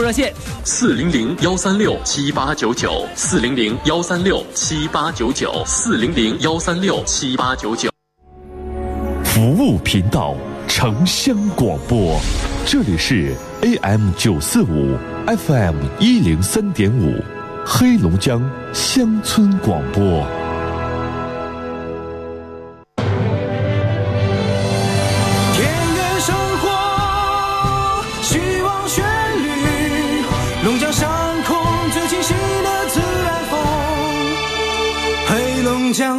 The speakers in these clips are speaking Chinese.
热线四零零幺三六七八九九四零零幺三六七八九九四零零幺三六七八九九。服务频道，城乡广播，这里是 AM 九四五，FM 一零三点五，黑龙江乡村广播。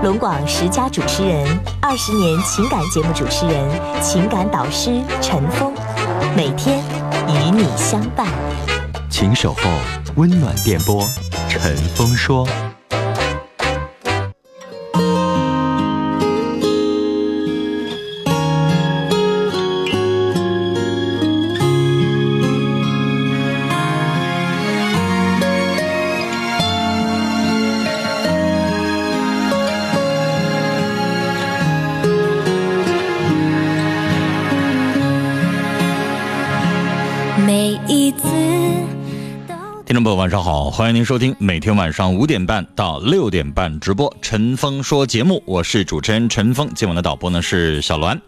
龙广十佳主持人，二十年情感节目主持人，情感导师陈峰，每天与你相伴。请守候温暖电波，陈峰说。晚上好，欢迎您收听每天晚上五点半到六点半直播《陈峰说》节目，我是主持人陈峰，今晚的导播呢是小栾。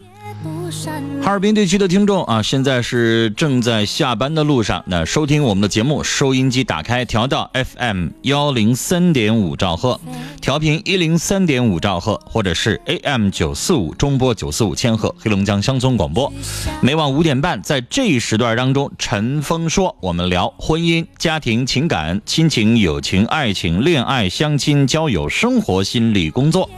哈尔滨地区的听众啊，现在是正在下班的路上，那收听我们的节目，收音机打开调到 FM 幺零三点五兆赫，调频一零三点五兆赫，或者是 AM 九四五中波九四五千赫，黑龙江乡村广播。每晚五点半，在这一时段当中，陈峰说，我们聊婚姻、家庭、情感、亲情、友情、爱情、恋爱、相亲、交友、生活、心理、工作。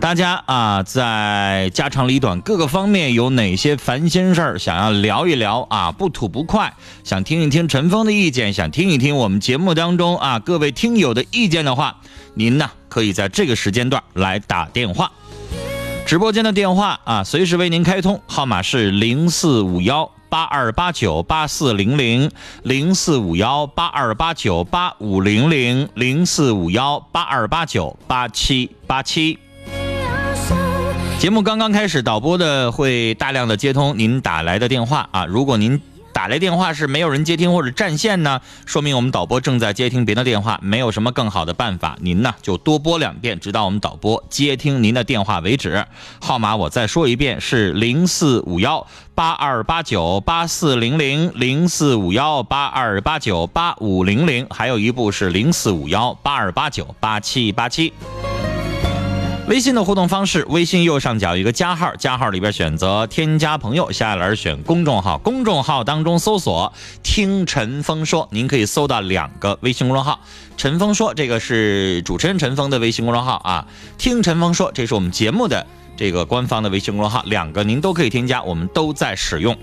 大家啊，在家长里短各个方面有哪些烦心事儿想要聊一聊啊？不吐不快，想听一听陈峰的意见，想听一听我们节目当中啊各位听友的意见的话，您呢可以在这个时间段来打电话。直播间的电话啊，随时为您开通，号码是零四五幺八二八九八四零零零四五幺八二八九八五零零零四五幺八二八九八七八七。节目刚刚开始，导播的会大量的接通您打来的电话啊。如果您打来电话是没有人接听或者占线呢，说明我们导播正在接听别的电话，没有什么更好的办法，您呢就多拨两遍，直到我们导播接听您的电话为止。号码我再说一遍是零四五幺八二八九八四零零零四五幺八二八九八五零零，还有一部是零四五幺八二八九八七八七。微信的互动方式，微信右上角一个加号，加号里边选择添加朋友，下栏选公众号，公众号当中搜索“听陈峰说”，您可以搜到两个微信公众号。陈峰说，这个是主持人陈峰的微信公众号啊，听陈峰说，这是我们节目的这个官方的微信公众号，两个您都可以添加，我们都在使用。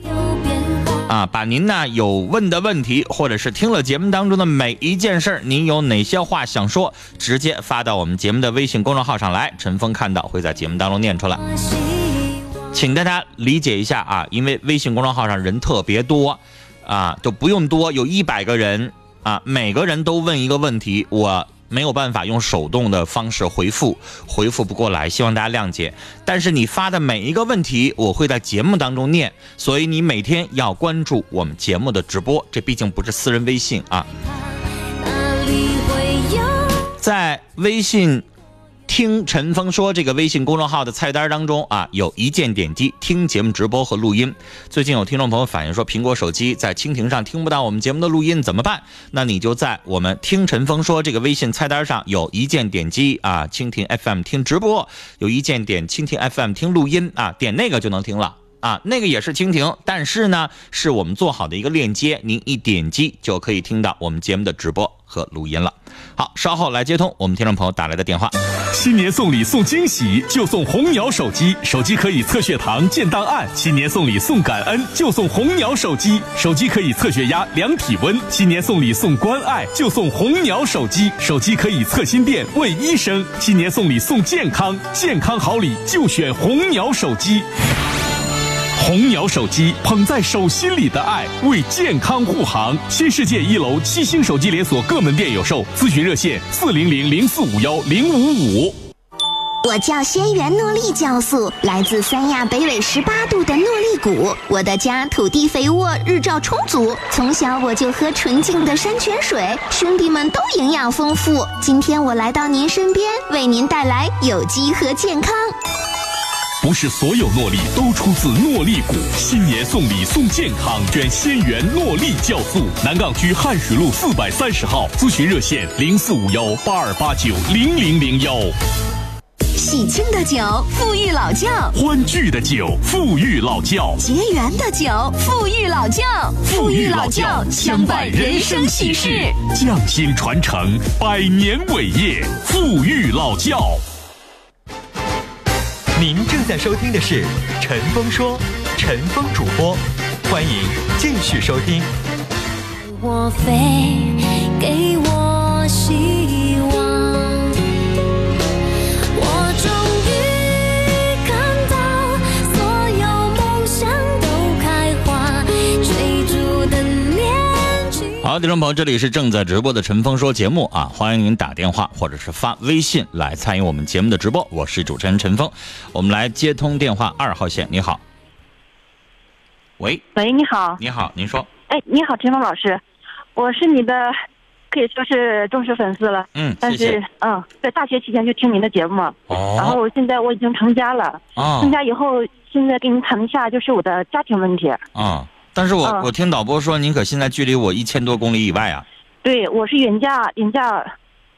啊，把您呢有问的问题，或者是听了节目当中的每一件事儿，您有哪些话想说，直接发到我们节目的微信公众号上来，陈峰看到会在节目当中念出来。请大家理解一下啊，因为微信公众号上人特别多，啊，就不用多，有一百个人啊，每个人都问一个问题，我。没有办法用手动的方式回复，回复不过来，希望大家谅解。但是你发的每一个问题，我会在节目当中念，所以你每天要关注我们节目的直播，这毕竟不是私人微信啊。在微信听陈峰说这个微信公众号的菜单当中啊，有一键点击听节目直播和录音。最近有听众朋友反映说，苹果手机在蜻蜓上听不到我们节目的录音，怎么办？那你就在我们听陈峰说这个微信菜单上有一键点击啊，蜻蜓 FM 听直播，有一键点蜻蜓 FM 听录音啊，点那个就能听了。啊，那个也是蜻蜓，但是呢，是我们做好的一个链接，您一点击就可以听到我们节目的直播和录音了。好，稍后来接通我们听众朋友打来的电话。新年送礼送惊喜，就送红鸟手机，手机可以测血糖、建档案。新年送礼送感恩，就送红鸟手机，手机可以测血压、量体温。新年送礼送关爱，就送红鸟手机，手机可以测心电、问医生。新年送礼送健康，健康好礼就选红鸟手机。红鸟手机捧在手心里的爱，为健康护航。新世界一楼七星手机连锁各门店有售，咨询热线四零零零四五幺零五五。我叫仙源诺丽酵素，来自三亚北纬十八度的诺丽谷。我的家土地肥沃，日照充足，从小我就喝纯净的山泉水，兄弟们都营养丰富。今天我来到您身边，为您带来有机和健康。不是所有诺丽都出自诺丽谷，新年送礼送健康，选仙源诺丽酵素。南岗区汉水路四百三十号，咨询热线零四五幺八二八九零零零幺。喜庆的酒，富裕老窖；欢聚的酒，富裕老窖；结缘的酒，富裕老窖。富裕老窖，相伴人生喜事，匠心传承，百年伟业，富裕老窖。您正在收听的是《陈峰说》，陈峰主播，欢迎继续收听。我飞，给我希好，听众朋友，这里是正在直播的陈峰说节目啊，欢迎您打电话或者是发微信来参与我们节目的直播。我是主持人陈峰，我们来接通电话二号线，你好。喂，喂，你好，你好，您说，哎，你好，陈峰老师，我是你的，可以说是忠实粉丝了。嗯，但是谢谢。，嗯，在大学期间就听您的节目，然哦，后现在我已经成家了。啊成家以后，现在跟您谈一下，就是我的家庭问题。啊，但是我嗯我听导播说，您可现在距离我一千多公里以外啊。对，我是远嫁远嫁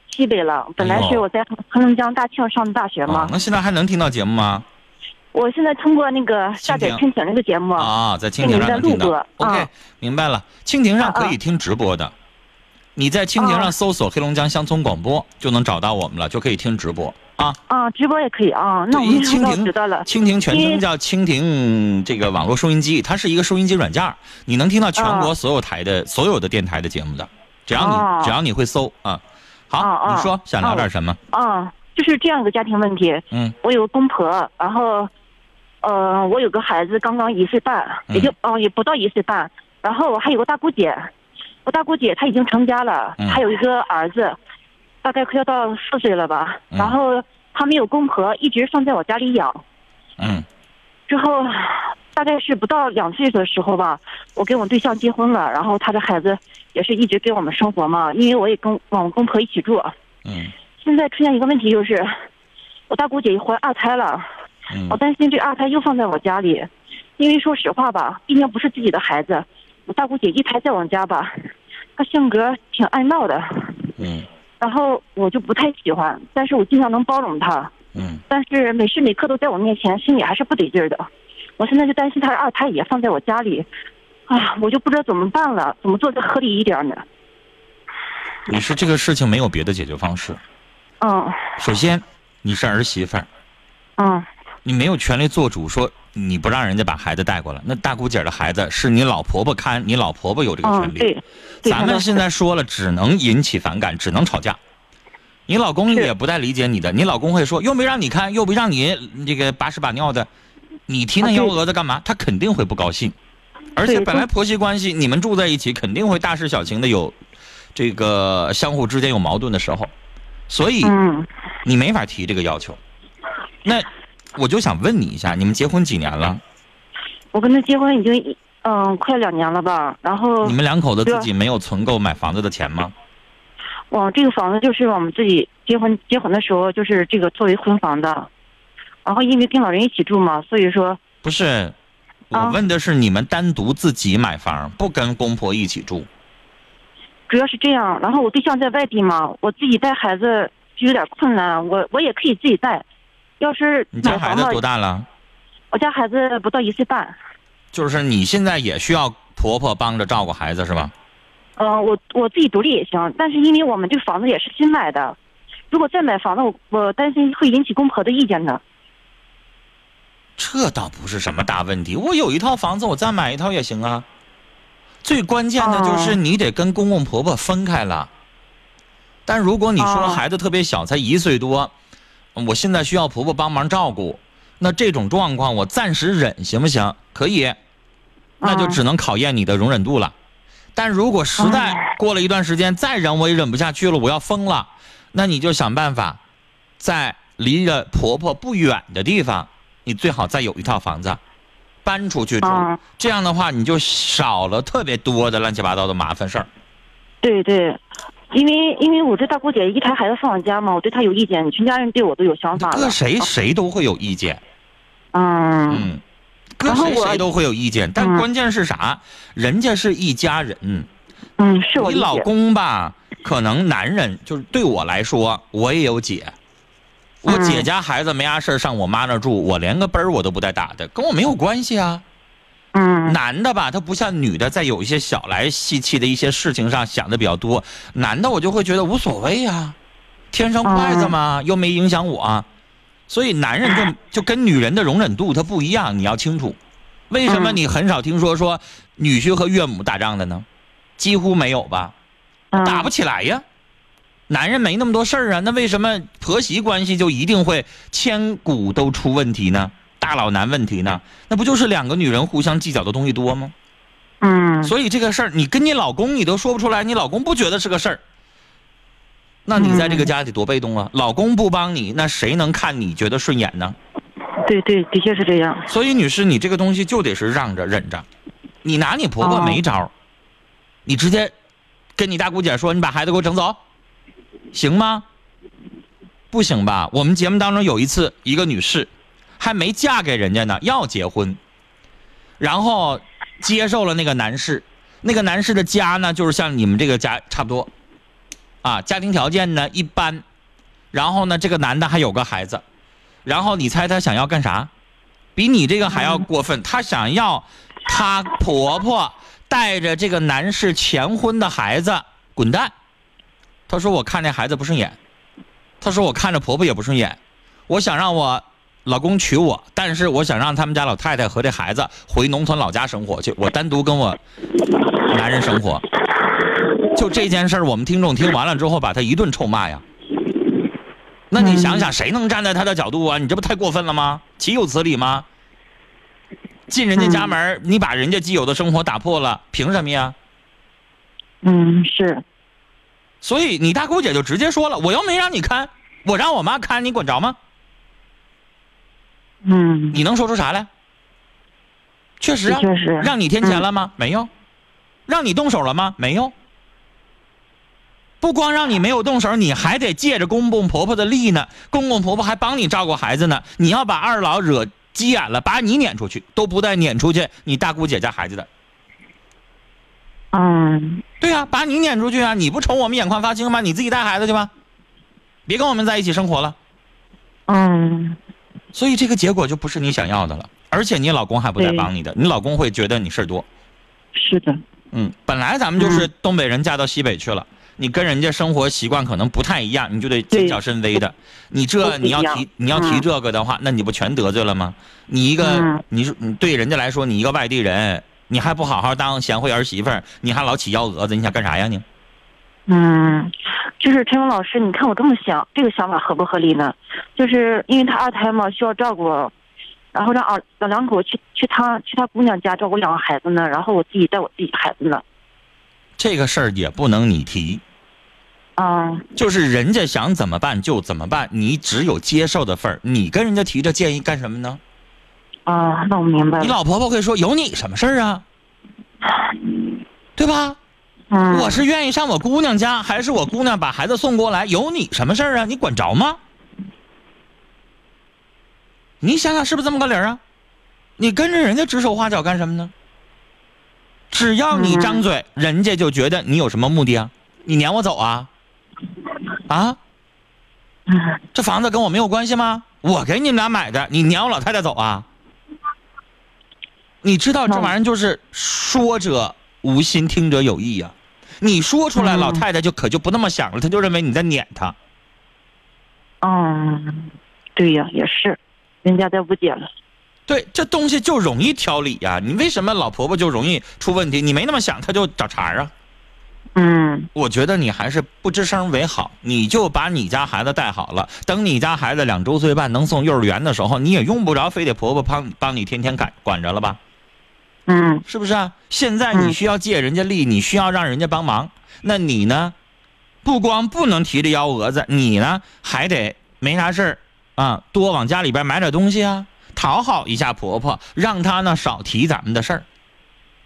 西北了，本来是我在黑龙江大庆上的大学嘛。啊，那现在还能听到节目吗？我现在通过那个下载蜻蜓蜻蜓这个节目，啊，在蜻蜓上能听的 OK，啊。明白了。蜻蜓上可以听直播的，你在蜻蜓上啊。搜索黑龙江乡村广播就能找到我们了，就可以听直播啊。啊，直播也可以啊。那我蜻蜓知道了。蜻蜓全称叫蜻蜓这个网络收音机，它是一个收音机软件，你能听到全国啊所有台的、所有的电台的节目的，只要你、哦只要你会搜啊。好，你说想聊哦点什么？啊，就是这样一个家庭问题。嗯我有个公婆，然后，呃，我有个孩子刚刚一岁半，也就哦、也不到一岁半。然后我还有个大姑姐，我大姑姐她已经成家了，嗯还有一个儿子，大概快要到四岁了吧。嗯然后她没有公婆，一直放在我家里养。嗯之后大概是不到两岁的时候吧，我跟我对象结婚了，然后他的孩子也是一直跟我们生活嘛，因为我也跟我们公婆一起住。嗯现在出现一个问题就是，我大姑姐怀二胎了，嗯我担心这二胎又放在我家里，因为说实话吧，毕竟不是自己的孩子，我大姑姐一胎在我们家吧，她性格挺爱闹的，嗯然后我就不太喜欢，但是我尽量能包容他，嗯但是每时每刻都在我面前，心里还是不得劲儿的。我现在就担心他的二胎也放在我家里，啊，我就不知道怎么办了，怎么做才合理一点呢？你是这个事情没有别的解决方式。嗯首先，你是儿媳妇儿，嗯你没有权利做主说你不让人家把孩子带过来。那大姑姐的孩子是你老婆婆看，你老婆婆有这个嗯，权利。咱们现在说了，只能引起反感，只能吵架。你老公也不太理解你的，你老公会说又没让你看，又没让你这个把屎把尿的，你提那幺蛾子干嘛？他肯定会不高兴。而且本来婆媳关系，你们住在一起，肯定会大事小情的有这个相互之间有矛盾的时候，所以嗯。你没法提这个要求。那我就想问你一下，你们结婚几年了？我跟他结婚已经一嗯快两年了吧，然后你们两口子自己没有存够买房子的钱吗？我，这个房子就是我们自己结婚结婚的时候就是这个作为婚房的，然后因为跟老人一起住嘛，所以说不是，我啊问的是你们单独自己买房，不跟公婆一起住。主要是这样。然后我对象在外地嘛，我自己带孩子就有点困难，我我也可以自己带。要是你家孩子多，大了？我家孩子不到一岁半。就是你现在也需要婆婆帮着照顾孩子是吧？嗯、我我自己独立也行，但是因为我们这个房子也是新买的，如果再买房子，我我担心会引起公婆的意见的。这倒不是什么大问题，我有一套房子，我再买一套也行啊。最关键的就是哦你得跟公公婆婆分开了。但如果你说哦孩子特别小，才一岁多，我现在需要婆婆帮忙照顾，那这种状况我暂时忍行不行？可以，那就哦只能考验你的容忍度了。但如果实在哎过了一段时间再忍我也忍不下去了，我要疯了，那你就想办法，在离着婆婆不远的地方，你最好再有一套房子，搬出去住。啊这样的话，你就少了特别多的乱七八糟的麻烦事儿。对对，因为因为我这大姑姐一胎孩子放我家嘛，我对她有意见，全家人对我都有想法了。搁谁谁都会有意见，嗯嗯，搁谁谁都会有意见。但嗯关键是啥？人家是一家人，嗯，是我你老。公吧，可能男人就是对我来说，我也有姐。我嗯姐家孩子没啥事儿上我妈那住，我连个奔儿我都不带打的，跟我没有关系啊。嗯男的吧，他不像女的，在有一些小来细气的一些事情上想的比较多。男的我就会觉得无所谓呀、天生筷子嘛，又没影响我。所以男人就 就跟女人的容忍度他不一样，你要清楚。为什么嗯你很少听说说女婿和岳母打仗的呢？几乎没有吧？嗯打不起来呀。男人没那么多事儿啊，那为什么婆媳关系就一定会千古都出问题呢？大老难问题呢？那不就是两个女人互相计较的东西多吗？嗯所以这个事儿，你跟你老公你都说不出来，你老公不觉得是个事儿，那你在这个家得多被动啊！老公不帮你，那谁能看你觉得顺眼呢？对对，的确是这样。所以，女士，你这个东西就得是让着忍着，你拿你婆婆哦没招儿你直接跟你大姑姐说，你把孩子给我整走，行吗？不行吧？我们节目当中有一次，一个女士还没嫁给人家呢，要结婚，然后接受了那个男士，那个男士的家呢，就是像你们这个家差不多，啊，家庭条件呢一般，然后呢，这个男的还有个孩子，然后你猜他想要干啥？比你这个还要过分，他想要他婆婆带着这个男士前婚的孩子滚蛋。他说我看这孩子不顺眼，他说我看着婆婆也不顺眼，我想让我老公娶我，但是我想让他们家老太太和这孩子回农村老家生活去，我单独跟我男人生活。就这件事儿，我们听众听完了之后，把他一顿臭骂呀。那你想想，谁能站在他的角度啊？你这不太过分了吗？岂有此理吗？进人家家门，你把人家既有的生活打破了，凭什么呀？嗯，是。所以你大姑姐就直接说了，我又没让你看，我让我妈看，你管着吗？嗯，你能说出啥来？确实啊，确实让你添钱了吗？没有。让你动手了吗？没有。不光让你没有动手，你还得借着公公婆婆的力呢。公公婆婆还帮你照顾孩子呢。你要把二老惹急眼了，把你撵出去，都不带撵出去你大姑姐家孩子的。嗯，对呀、把你撵出去啊！你不瞅我们眼眶发青吗？你自己带孩子去吧，别跟我们在一起生活了。嗯，所以这个结果就不是你想要的了，而且你老公还不带帮你的，你老公会觉得你事儿多。是的。嗯，本来咱们就是东北人嫁到西北去了，你跟人家生活习惯可能不太一样，你就得谨小慎微的。你这你要提你要提嗯这个的话，那你不全得罪了吗？你一个嗯你是你对人家来说，你一个外地人，你还不好好当贤惠儿媳妇儿，你还老起幺蛾子，你想干啥呀你？嗯，就是陈勇老师，你看我这么想，这个想法合不合理呢？就是因为他二胎嘛，需要照顾，然后让二老两口去去他去他姑娘家照顾两个孩子呢，然后我自己带我自己孩子呢。这个事儿也不能你提，啊就是人家想怎么办就怎么办，你只有接受的份儿。你跟人家提这建议干什么呢？啊，那我明白了。你老婆婆会说有你什么事儿啊？对吧？我是愿意上我姑娘家，还是我姑娘把孩子送过来，有你什么事儿啊？你管着吗？你想想是不是这么个理儿啊？你跟着人家指手画脚干什么呢？只要你张嘴，人家就觉得你有什么目的啊？你撵我走啊？啊？这房子跟我没有关系吗？我给你们俩买的，你撵我老太太走啊？你知道这玩意儿就是说者无心，听者有意呀、你说出来，嗯老太太就可就不那么想了，她就认为你在撵她。嗯，对呀，也是，人家在误解了。对，这东西就容易挑理呀、你为什么老婆婆就容易出问题？你没那么想，她就找茬儿啊。嗯我觉得你还是不吱声为好，你就把你家孩子带好了。等你家孩子两周岁半能送幼儿园的时候，你也用不着非得婆婆帮帮你天天管管着了吧？嗯是不是啊？现在你需要借人家力，你需要让人家帮忙，那你呢？不光不能提着幺蛾子，你呢还得没啥事儿啊，多往家里边买点东西啊，讨好一下婆婆，让她呢少提咱们的事儿。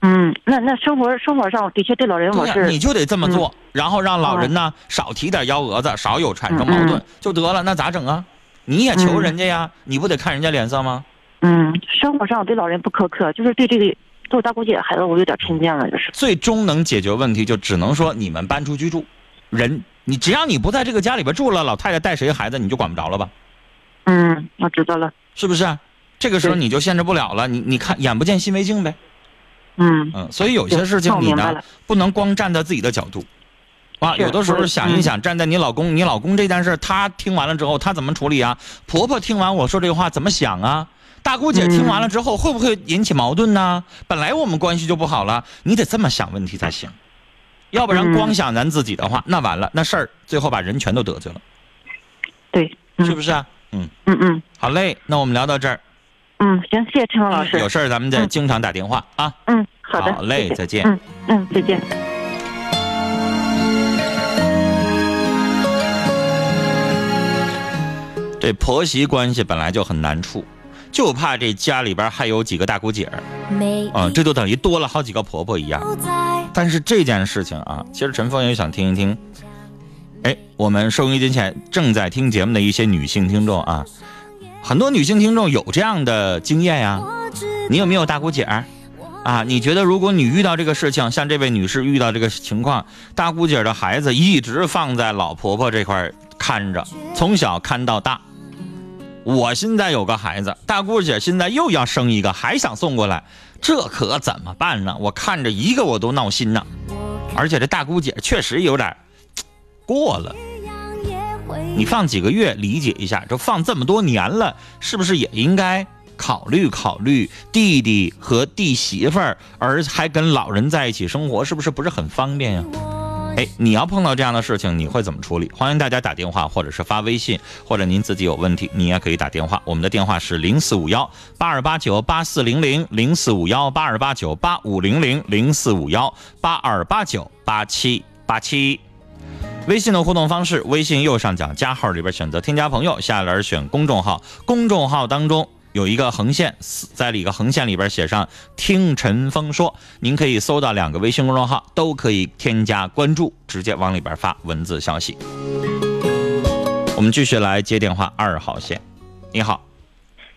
嗯，那那生活生活上的确对老人我是，你就得这么做，然后让老人呢、少提点幺蛾子，少有产生矛盾、嗯就得了。那咋整啊？你也求人家呀，你不得看人家脸色吗？嗯，生活上我对老人不苛刻，就是对这个对我大姑姐的孩子我有点偏见了，就是。最终能解决问题，就只能说你们搬出居住。人，你只要你不在这个家里边住了，老太太带谁孩子你就管不着了吧？嗯，我知道了。是不是？这个时候你就限制不了了，你你看眼不见心为净呗。嗯嗯，所以有些事情你呢不能光站在自己的角度，啊，有的时候想一想，站在你老公，你老公这件事，他听完了之后，他怎么处理啊？婆婆听完我说这个话怎么想啊？大姑姐听完了之后，会不会引起矛盾呢？本来我们关系就不好了，你得这么想问题才行，要不然嗯光想咱自己的话，那完了，那事儿最后把人全都得罪了，对，嗯。是不是啊？嗯，嗯嗯。好嘞，那我们聊到这儿，嗯，行，谢谢陈峰老师。有事儿咱们再嗯。经常打电话啊。嗯，好的，好嘞再见。嗯嗯，再见。这婆媳关系本来就很难处，就怕这家里边还有几个大姑姐啊、这就等于多了好几个婆婆一样。但是这件事情啊，其实陈峰也想听一听，哎，我们收音机前正在听节目的一些女性听众啊，很多女性听众有这样的经验呀、你有没有大姑姐儿？啊，你觉得如果你遇到这个事情，像这位女士遇到这个情况，大姑姐的孩子一直放在老婆婆这块看着，从小看到大。我现在有个孩子，大姑姐现在又要生一个，还想送过来，这可怎么办呢？我看着一个我都闹心呢。而且这大姑姐确实有点过了，你放几个月理解一下，这放这么多年了，是不是也应该考虑考虑弟弟和弟媳妇儿，而还跟老人在一起生活，是不是不是很方便呀？你要碰到这样的事情，你会怎么处理？欢迎大家打电话，或者是发微信，或者您自己有问题，你也可以打电话。我们的电话是零四五幺八二八九八四零零零四五幺八二八九八五零零零四五幺八二八九八七八七。微信的互动方式，微信右上角加号里边选择添加朋友，下栏选公众号，公众号当中有一个横线，在里个横线里边写上“听陈峰说”，您可以搜到两个微信公众号，都可以添加关注，直接往里边发文字消息。我们继续来接电话，二号线，你好，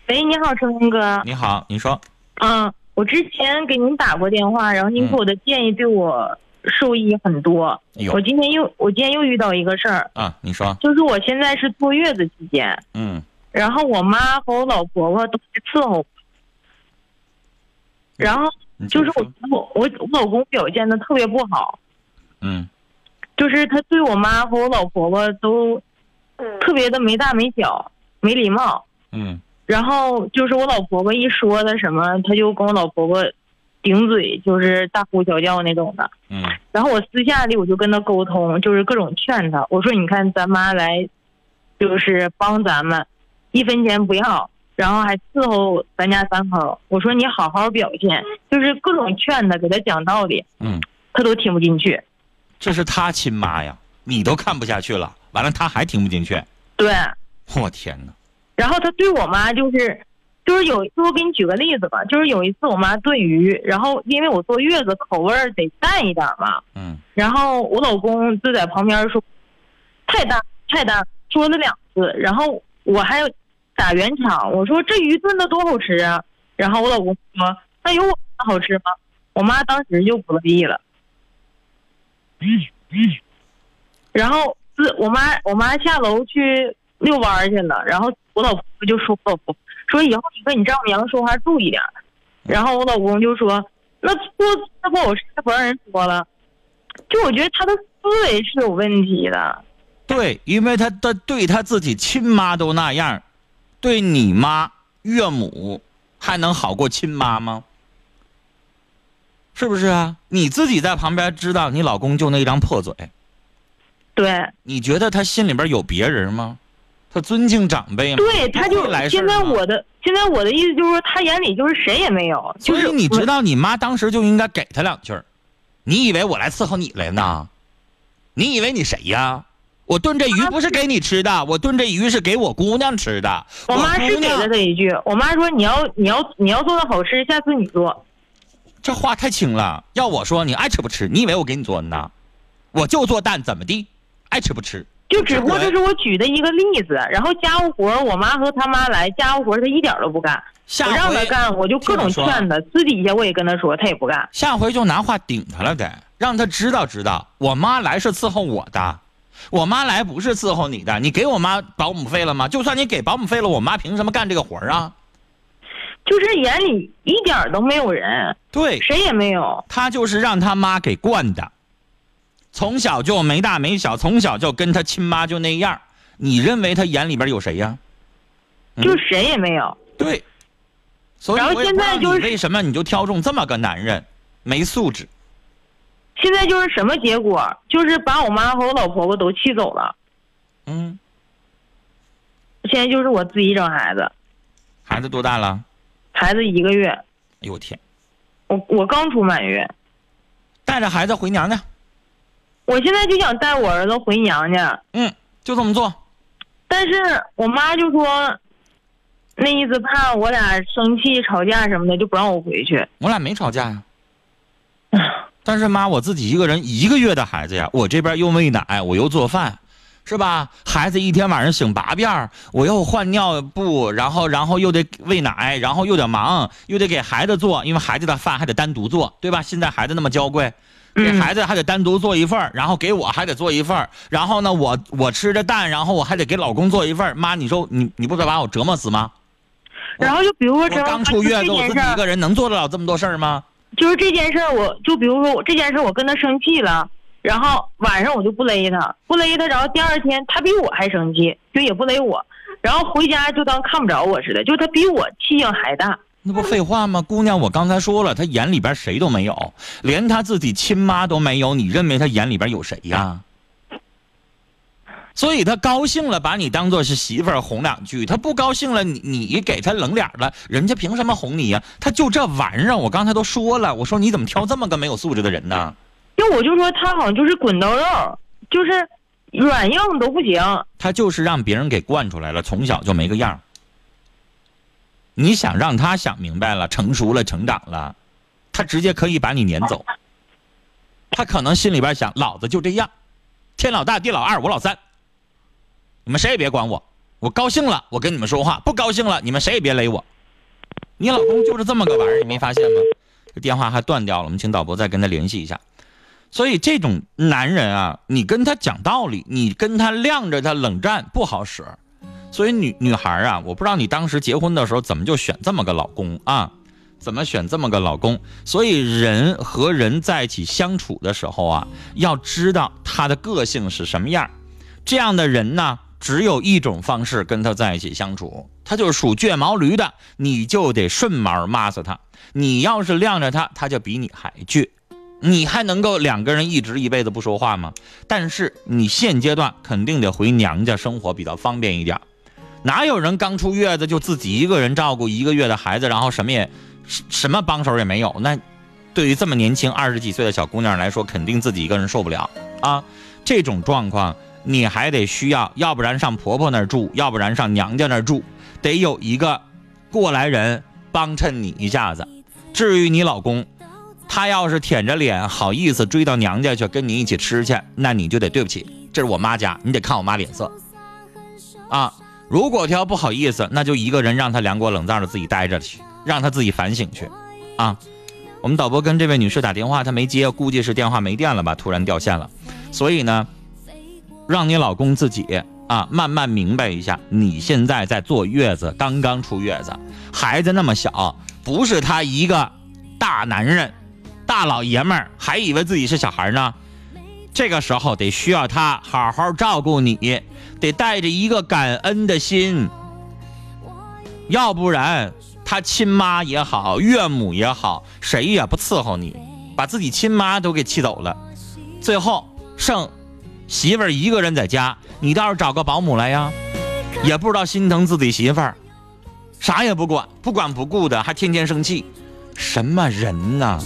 喂，你好，陈峰哥。你好，你说，嗯，我之前给您打过电话，然后您嗯给我的建议对我受益很多。我今天又我今天又遇到一个事儿，啊，你说，就是我现在是坐月子期间，嗯然后我妈和我老婆婆都来伺候。我，然后就是我我我老公表现的特别不好，嗯。就是他对我妈和我老婆婆都特别的没大没小，没礼貌。嗯。然后就是我老婆婆一说他什么，他就跟我老婆婆顶嘴，就是大呼小叫那种的。嗯。然后我私下里我就跟他沟通，就是各种劝他，我说你看咱妈来，就是帮咱们，一分钱不要，然后还伺候咱家三口。我说你好好表现，就是各种劝他，给他讲道理，嗯，他都听不进去。这是他亲妈呀，你都看不下去了，完了他还听不进去，对，我天哪！然后他对我妈就是，就是有，一次我给你举个例子吧，就是有一次我妈炖鱼，然后因为我坐月子口味儿得淡一点嘛，嗯，然后我老公就在旁边说太淡太淡，说了两次，然后我还有打圆场，我说这鱼炖的多好吃啊，然后我老公说那有我妈好吃吗？我妈当时就不乐意了，然后是我妈我妈下楼去遛弯儿去了，然后我老婆就说我老婆说以后你跟你丈母娘说话注意点儿，然后我老公就说那做那不好吃不让人说了，就我觉得他的思维是有问题的。对，因为他的对他自己亲妈都那样，对你妈岳母还能好过亲妈吗？是不是啊？你自己在旁边知道你老公就那一张破嘴，对你觉得他心里边有别人吗？他尊敬长辈吗？对，他就来现在我的现在我的意思就是说，他眼里就是谁也没有，就是所以你知道，你妈当时就应该给他两句儿你以为我来伺候你来呢？你以为你谁呀？我炖这鱼不是给你吃的，我炖这鱼是给我姑娘吃的。我妈是给了他一句，我妈说你要你要你要做的好吃，下次你做。这话太轻了。要我说，你爱吃不吃？你以为我给你做的呢？我就做蛋，怎么地？爱吃不吃？就只不过这是我举的一个例子，然后家务活我妈和他妈来，家务活儿她一点都不干，下我让她回干，我就各种劝她，私底下我也跟她说，她也不干。下回就拿话顶她了得，让她知道知道，我妈来是伺候我的，我妈来不是伺候你的。你给我妈保姆费了吗？就算你给保姆费了，我妈凭什么干这个活儿啊？就是眼里一点儿都没有人，对，谁也没有。他就是让他妈给惯的，从小就没大没小，从小就跟他亲妈就那样。你认为他眼里边有谁呀？嗯就谁也没有。对，所以然后我也不知道现在就是你为什么你就挑中这么个男人，没素质。现在就是什么结果？就是把我妈和我老婆婆都气走了。嗯，现在就是我自己整孩子，孩子多大了？孩子一个月，哎呦我天！我我刚出满月，带着孩子回娘家，我现在就想带我儿子回娘家，嗯，就这么做。但是我妈就说，那意思怕我俩生气吵架什么的，就不让我回去。我俩没吵架呀。但是妈，我自己一个人一个月的孩子呀，我这边又喂奶，我又做饭，是吧？孩子一天晚上醒八遍儿，我又换尿布，然后然后又得喂奶，然后又得忙，又得给孩子做，因为孩子的饭还得单独做，对吧？现在孩子那么娇贵，给嗯孩子还得单独做一份儿然后给我还得做一份儿然后呢，我我吃着蛋，然后我还得给老公做一份儿妈，你说你你不得把我折磨死吗？然后就比如说我这刚出月子，我自己一个人能做得了这么多事儿吗？就是这件事儿，我就比如说我这件事儿，我跟他生气了，然后晚上我就不勒他，不勒他，然后第二天他比我还生气，就也不勒我，然后回家就当看不着我似的，就他比我气性还大。那不废话吗？姑娘，我刚才说了，他眼里边谁都没有，连他自己亲妈都没有，你认为他眼里边有谁呀？所以他高兴了，把你当做是媳妇儿哄两句；他不高兴了，你你给他冷脸了，人家凭什么哄你呀？他就这玩意儿，我刚才都说了，我说你怎么挑这么个没有素质的人呢？就我就说他好像就是滚刀肉，就是软硬都不行。他就是让别人给惯出来了，从小就没个样你想让他想明白了，成熟了，成长了，他直接可以把你撵走。他可能心里边想，老子就这样，天老大地老二，我老三，你们谁也别管我。我高兴了，我跟你们说话；不高兴了，你们谁也别勒我。你老公就是这么个玩意儿，你没发现吗？这电话还断掉了，我们请导播再跟他联系一下。所以这种男人啊，你跟他讲道理，你跟他晾着他冷战不好使。所以女女孩啊，我不知道你当时结婚的时候怎么就选这么个老公啊？怎么选这么个老公？所以人和人在一起相处的时候啊，要知道他的个性是什么样。这样的人呢，只有一种方式跟他在一起相处，他就是属倔毛驴的，你就得顺毛骂死他。你要是晾着他，他就比你还倔。你还能够两个人一直一辈子不说话吗？但是你现阶段肯定得回娘家生活比较方便一点。哪有人刚出月子就自己一个人照顾一个月的孩子，然后什么也什么帮手也没有？那对于这么年轻二十几岁的小姑娘来说，肯定自己一个人受不了啊。这种状况你还得需要，要不然上婆婆那儿住，要不然上娘家那儿住，得有一个过来人帮衬你一下子。至于你老公，他要是舔着脸好意思追到娘家去跟你一起吃去，那你就得对不起，这是我妈家，你得看我妈脸色啊。如果他要不好意思，那就一个人让他凉锅冷灶的自己待着去，让他自己反省去啊。我们导播跟这位女士打电话，她没接，估计是电话没电了吧，突然掉线了。所以呢，让你老公自己啊慢慢明白一下，你现在在坐月子，刚刚出月子，孩子那么小，不是他一个大男人、大老爷们儿，还以为自己是小孩呢。这个时候得需要他好好照顾你，得带着一个感恩的心，要不然他亲妈也好，岳母也好，谁也不伺候你，把自己亲妈都给气走了，最后剩媳妇儿一个人在家，你倒是找个保姆来呀，也不知道心疼自己媳妇儿，啥也不管，不管不顾的，还天天生气，什么人呐？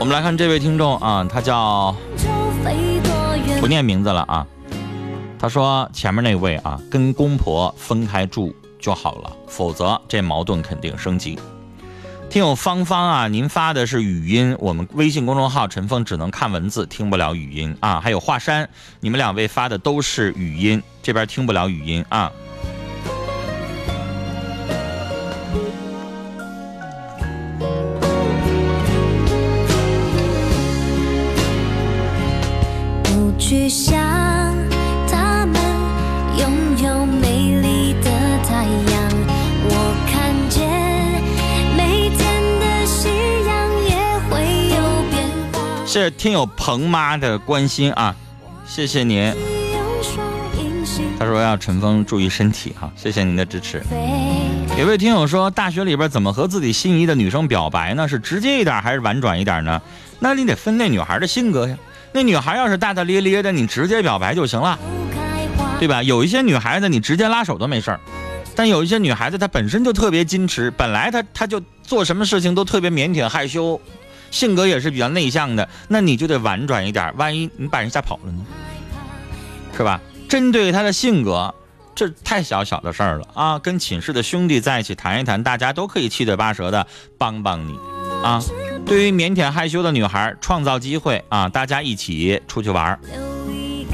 我们来看这位听众啊，他叫不。念名字了啊。他说前面那位啊，跟公婆分开住就好了，否则这矛盾肯定升级。听友芳芳啊，您发的是语音，我们微信公众号陈峰只能看文字，听不了语音啊。还有华山，你们两位发的都是语音，这边听不了语音啊。不去想是听友彭妈的关心啊，谢谢您。他说要陈峰注意身体哈、谢谢您的支持。有位听友说，大学里边怎么和自己心仪的女生表白呢？是直接一点还是婉转一点呢？那你得分那女孩的性格呀。那女孩要是大大咧咧的，你直接表白就行了，对吧？有一些女孩子你直接拉手都没事儿，但有一些女孩子她本身就特别矜持，本来她她就做什么事情都特别腼腆害羞，性格也是比较内向的，那你就得婉转一点，万一你把人吓跑了呢？是吧？针对他的性格，这太小小的事儿了啊！跟寝室的兄弟在一起谈一谈，大家都可以七嘴八舌的帮帮你啊。对于腼腆害羞的女孩，创造机会啊，大家一起出去玩儿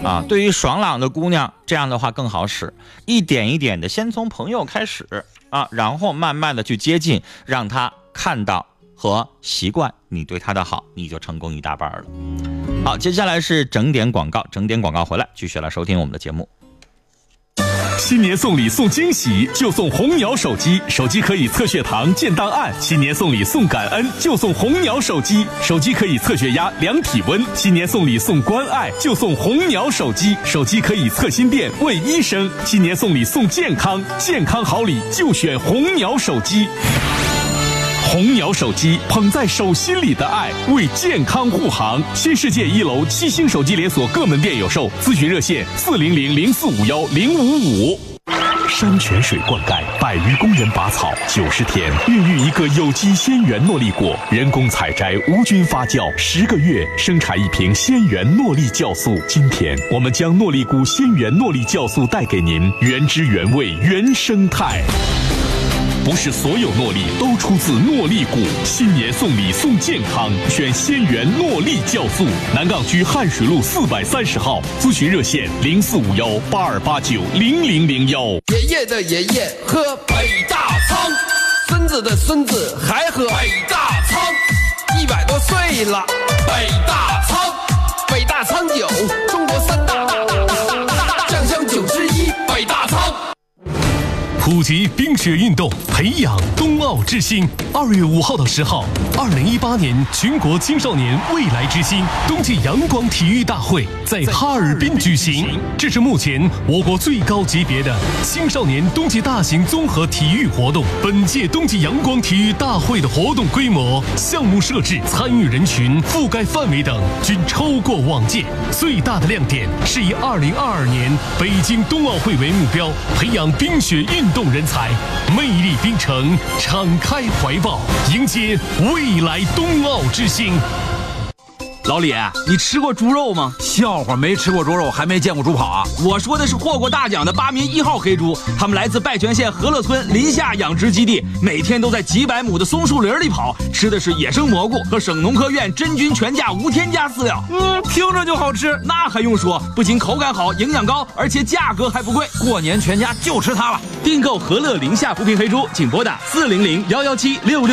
啊。对于爽朗的姑娘，这样的话更好使，一点一点的，先从朋友开始啊，然后慢慢的去接近，让她看到和习惯你对他的好，你就成功一大半了。好，接下来是整点广告，整点广告回来，继续来收听我们的节目。新年送礼送惊喜，就送红鸟手机，手机可以测血糖、建档案；新年送礼送感恩，就送红鸟手机，手机可以测血压、量体温；新年送礼送关爱，就送红鸟手机，手机可以测心电、问医生；新年送礼送健康，健康好礼就选红鸟手机。红鸟手机捧在手心里的爱，为健康护航。新世界一楼七星手机连锁各门店有售，咨询热线四零零零四五幺零五五。山泉水灌溉，百余工人拔草，九十天孕育一个有机鲜源诺丽果，人工采摘，无菌发酵，十个月生产一瓶鲜源诺丽酵素。今天我们将诺丽菇鲜源诺丽酵素带给您，原汁原味，原生态。不是所有诺丽都出自诺丽谷。新年送礼送健康，选仙源诺丽酵素。南岗区汉水路四百三十号，咨询热线零四五幺八二八九零零零幺。爷爷的爷爷喝北大仓，孙子的孙子还喝北大仓，一百多岁了，北大仓，北大仓酒，中国三大大大大普及冰雪运动，培养冬奥之星。二月五号到十号，二零一八年全国青少年未来之星冬季阳光体育大会在哈尔滨举行。这是目前我国最高级别的青少年冬季大型综合体育活动。本届冬季阳光体育大会的活动规模、项目设置、参与人群、覆盖范围等均超过往届。最大的亮点是以二零二二年北京冬奥会为目标，培养冰雪运动人才，魅力冰城敞开怀抱，迎接未来冬奥之星。老李，你吃过猪肉吗？笑话，没吃过猪肉，还没见过猪跑啊！我说的是获过大奖的八名一号黑猪，他们来自拜泉县和乐村林下养殖基地，每天都在几百亩的松树林里跑，吃的是野生蘑菇和省农科院真菌全价无添加饲料。嗯，听着就好吃，那还用说？不仅口感好，营养高，而且价格还不贵。过年全家就吃它了。订购和乐林下扶贫黑猪，请拨打四零零幺幺七六六。